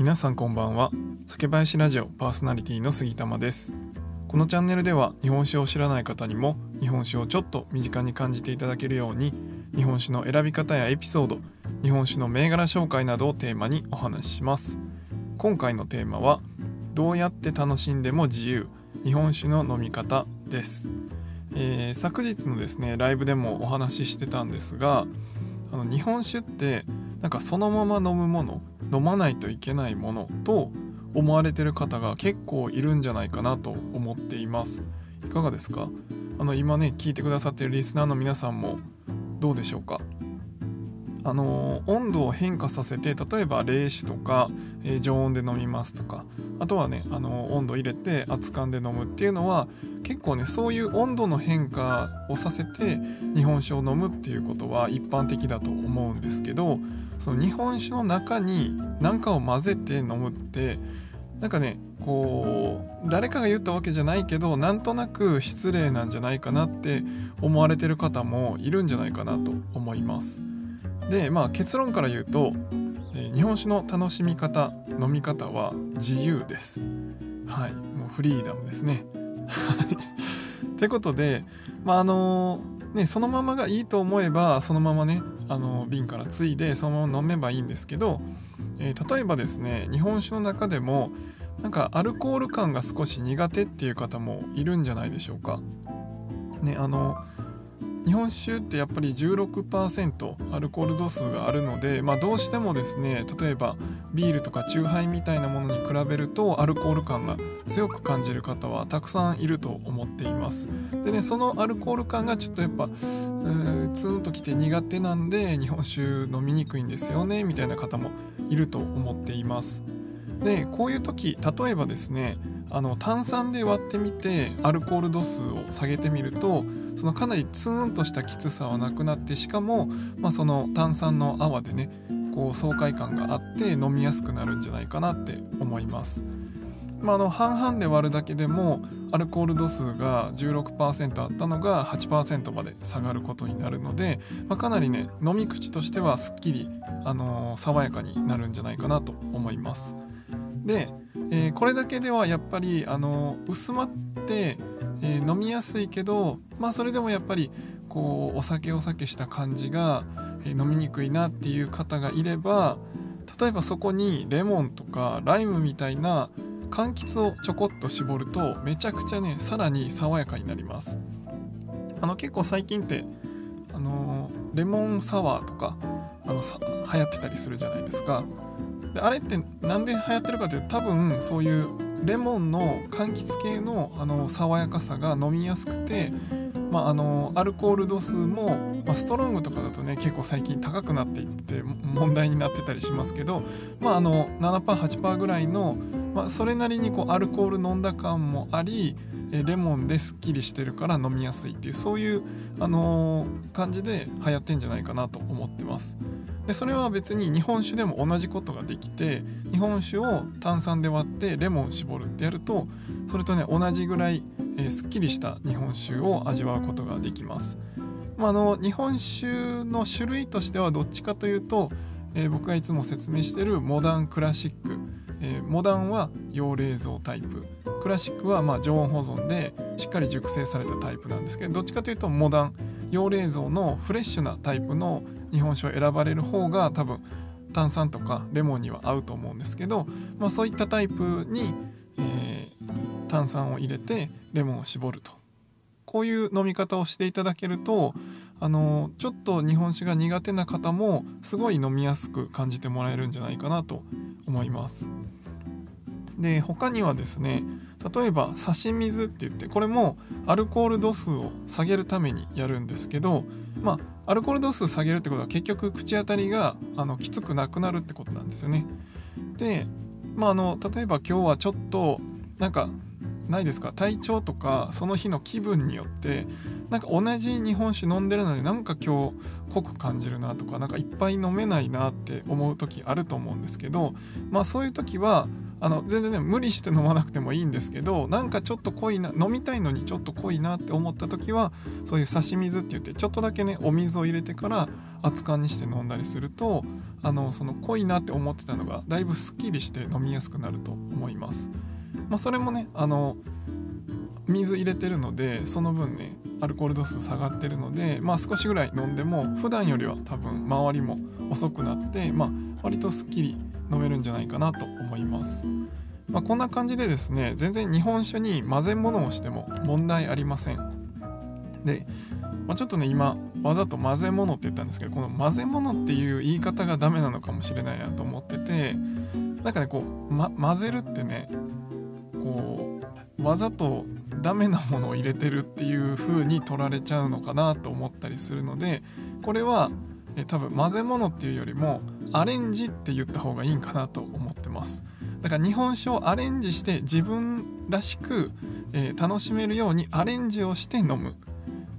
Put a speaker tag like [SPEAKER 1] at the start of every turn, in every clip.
[SPEAKER 1] 皆さんこんばんは。酒林ラジオパーソナリティの杉玉です。このチャンネルでは日本酒を知らない方にも日本酒をちょっと身近に感じていただけるように日本酒の選び方やエピソード日本酒の銘柄紹介などをテーマにお話しします。今回のテーマはどうやって楽しんでも自由日本酒の飲み方です、えー、昨日のですねライブでもお話ししてたんですがあの日本酒ってなんかそのまま飲むもの飲まないといけないものと思われてる方が結構いるんじゃないかなと思っています。いかがですか？あの今ね聞いてくださってるリスナーの皆さんもどうでしょうか？あの温度を変化させて例えば冷酒とか、えー、常温で飲みますとかあとはねあの温度入れて熱燗で飲むっていうのは結構ねそういう温度の変化をさせて日本酒を飲むっていうことは一般的だと思うんですけどその日本酒の中に何かを混ぜて飲むってなんかねこう誰かが言ったわけじゃないけどなんとなく失礼なんじゃないかなって思われてる方もいるんじゃないかなと思います。でまあ結論から言うと、え日本酒の楽しみ方飲み方は自由です。はい。もうフリーダムですね。ってことでまああのねそのままがいいと思えばそのままねあの瓶からついでそのまま飲めばいいんですけど、えー、例えばですね日本酒の中でもなんかアルコール感が少し苦手っていう方もいるんじゃないでしょうか。ねあの日本酒ってやっぱり16%アルコール度数があるので、まあ、どうしてもですね例えばビールとかチューハイみたいなものに比べるとアルコール感が強く感じる方はたくさんいると思っています。でねそのアルコール感がちょっとやっぱツーンときて苦手なんで日本酒飲みにくいんですよねみたいな方もいると思っています。でこういう時例えばですねあの炭酸で割ってみてアルコール度数を下げてみるとそのかなりツーンとしたきつさはなくなってしかも、まあ、その炭酸の泡でねこう爽快感があって飲みやすくなるんじゃないかなって思います。まあ、の半々で割るだけでもアルコール度数が16%あったのが8%まで下がることになるので、まあ、かなりね飲み口としてはすっきり、あのー、爽やかになるんじゃないかなと思います。で、えー、これだけではやっぱり、あの、薄まって、え飲みやすいけど、まあ、それでもやっぱりこうお酒お酒した感じが、え飲みにくいなっていう方がいれば例えばそこにレモンとかライムみたいな柑橘をちょこっと絞るとめちゃくちゃねさらに爽やかになります。あの結構最近ってあのレモンサワーとかあのさ流行ってたりするじゃないですか。であれって何で流行ってるかというと多分そういうレモンの柑橘系のあの爽やかさが飲みやすくてまあ、あのアルコール度数も、まあ、ストロングとかだとね結構最近高くなっていって問題になってたりしますけど、まあ、あの 7%8% ぐらいの、まあ、それなりにこうアルコール飲んだ感もありレモンですっきりしてるから飲みやすいっていうそういう、あのー、感じで流行ってんじゃないかなと思ってますでそれは別に日本酒でも同じことができて日本酒を炭酸で割ってレモン絞るってやるとそれとね同じぐらいえー、すっきりした日本酒を味わうことができます。まあ、の日本酒の種類としてはどっちかというと、えー、僕がいつも説明してるモダンクラシック、えー、モダンは用冷蔵タイプ。クラシックはま常温保存でしっかり熟成されたタイプなんですけどどっちかというとモダン用冷蔵のフレッシュなタイプの日本酒を選ばれる方が多分炭酸とかレモンには合うと思うんですけど、まあ、そういったタイプに、えー炭酸を入れてレモンを絞ると。こういう飲み方をしていただけるとあのちょっと日本酒が苦手な方もすごい飲みやすく感じてもらえるんじゃないかなと思います。で他にはですね例えば差し水って言ってこれもアルコール度数を下げるためにやるんですけどまあアルコール度数下げるってことは結局口当たりがあのきつくなくなるってことなんですよね。でまああの例えば今日はちょっとなんかないですか？体調とかその日の気分によってなんか同じ日本酒飲んでるのになんか今日濃く感じるなとかなんかいっぱい飲めないなって思う時あると思うんですけどまあそういう時はあの全然ね無理して飲まなくてもいいんですけどなんかちょっと濃いな飲みたいのにちょっと濃いなって思った時はそういう差し水って言ってちょっとだけねお水を入れてから熱燗にして飲んだりするとあのその濃いなって思ってたのがだいぶすっきりして飲みやすくなると思います。まあ、それもねあの水入れてるのでその分ねアルコール度数下がってるので、まあ、少しぐらい飲んでも普段よりは多分周りも遅くなって、まあ、割とすっきり飲めるんじゃないかなと思います。まあ、こんな感じでですね全然日本酒に混ぜ物をしても問題ありません。で、まあ、ちょっとね今わざと混ぜ物って言ったんですけどこの混ぜ物っていう言い方がダメなのかもしれないなと思っててなんかねこう、ま、混ぜるってねこうわざとダメなものを入れてるっていう風に取られちゃうのかなと思ったりするのでこれはえ多分混ぜ物っていうよりもアレンジって言った方がいいんかなと思ってます。だから日本酒をアレンジして自分らしく、えー、楽しめるようにアレンジをして飲む。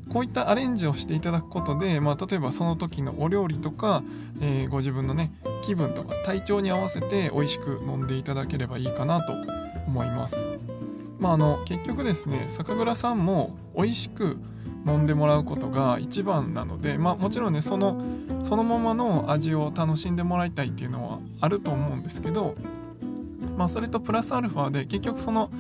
[SPEAKER 1] こういったアレンジをしていただくことで、まあ、例えばその時のお料理とか、えー、ご自分のね気分とか体調に合わせて美味しく飲んでいただければいいかなと思います。まあ、あの結局ですね酒蔵さんも美味しく飲んでもらうことが一番なので、まあ、もちろんねそのそのままの味を楽しんでもらいたいっていうのはあると思うんですけど、まあ、それとプラスアルファで結局その、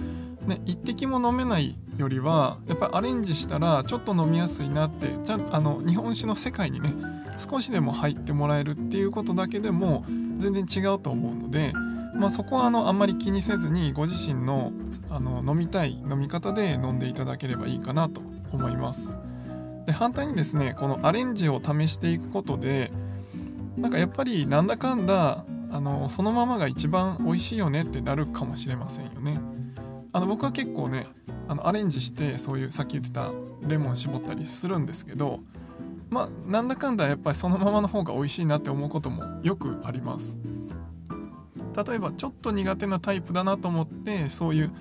[SPEAKER 1] ね、一滴も飲めないよりはやっぱりアレンジしたらちょっと飲みやすいなってちゃんあの日本酒の世界にね少しでも入ってもらえるっていうことだけでも全然違うと思うので、まあ、そこはあのあんまり気にせずにご自身のあの飲みたい飲み方で飲んでいただければいいかなと思います。で反対にですねこのアレンジを試していくことでなんかやっぱりなんだかんだあのそのままが一番美味しいよねってなるかもしれませんよね。あの僕は結構ねあのアレンジしてそういうさっき言ってたレモン絞ったりするんですけどまあなんだかんだやっぱりそのままの方が美味しいなって思うこともよくあります。例えばちょっと苦手なタイプだなと思ってそういう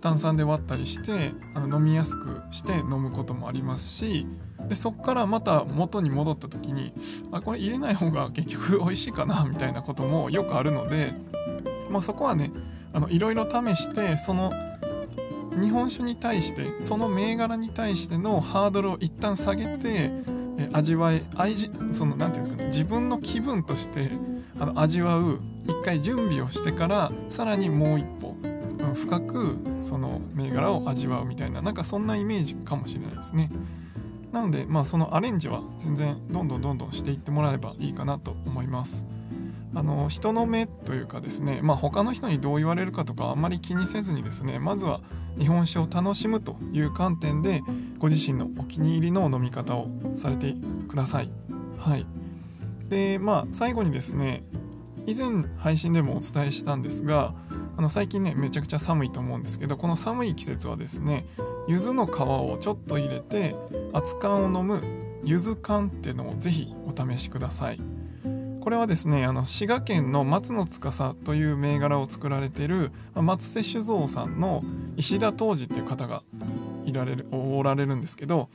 [SPEAKER 1] 炭酸で割ったりしてあの飲みやすくして飲むこともありますしでそこからまた元に戻った時にあこれ入れない方が結局 美味しいかなみたいなこともよくあるので、まあ、そこはねいろいろ試してその日本酒に対してその銘柄に対してのハードルを一旦下げて味わい味その何て言うんですかね自分の気分としてあの味わう一回準備をしてからさらにもう一深くその銘柄を味わうみたいななんかそんなイメージかもしれないですね。なのでまあそのアレンジは全然どんどんどんどんしていってもらえばいいかなと思います。あの人の目というかですねまあ他の人にどう言われるかとかあんまり気にせずにですねまずは日本酒を楽しむという観点でご自身のお気に入りの飲み方をされてください。はい。でまあ最後にですね以前配信でもお伝えしたんですがあの最近ねめちゃくちゃ寒いと思うんですけどこの寒い季節はですね柚子の皮をちょっと入れて熱燗を飲む柚子燗っていうのをぜひお試しくださいこれはですねあの滋賀県の松の司という銘柄を作られている松瀬酒造さんの石田東司っていう方がいられるおられるんですけど、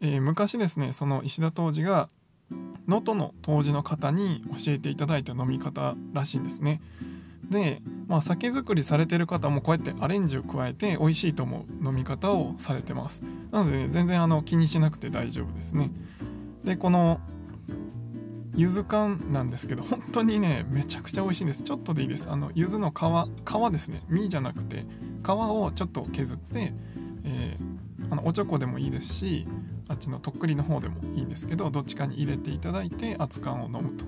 [SPEAKER 1] えー、昔ですねその石田東司が能登の杜氏の方に教えていただいた飲み方らしいんですね。で、まあ、酒造りされてる方もこうやってアレンジを加えて美味しいと思う飲み方をされてます。なので、ね、全然あの気にしなくて大丈夫ですね。でこの柚子缶なんですけど本当にねめちゃくちゃ美味しいんです。ちょっとでいいです。あの柚子の皮皮ですね。実じゃなくて皮をちょっと削って、えー、あのおちょこでもいいですしあっちのとっくりの方でもいいんですけどどっちかに入れていただいて熱燗を飲むと。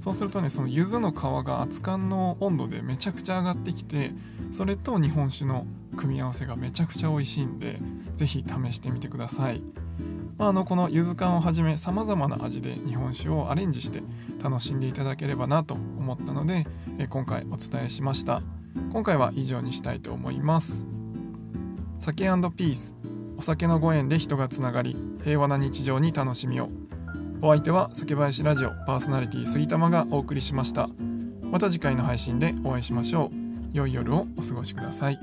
[SPEAKER 1] そうするとねその柚子の皮が熱燗の温度でめちゃくちゃ上がってきてそれと日本酒の組み合わせがめちゃくちゃ美味しいんで是非試してみてください、まあ、あのこの柚子缶をはじめさまざまな味で日本酒をアレンジして楽しんでいただければなと思ったのでえ今回お伝えしました。今回は以上にしたいと思います。酒ピース。お酒のご縁で人がつながり平和な日常に楽しみを。お相手は酒林ラジオパーソナリティ杉玉がお送りしました。また次回の配信でお会いしましょう。良い夜をお過ごしください。